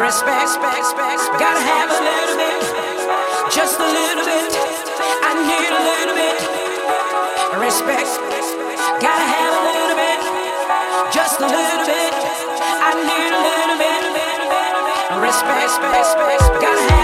respect, respect, respect. Gotta have a little bit, just a little bit. I need a little bit, respect. Gotta have a little bit, just a little bit. I need a little bit, respect, respect, respect. Gotta have.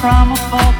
Dance.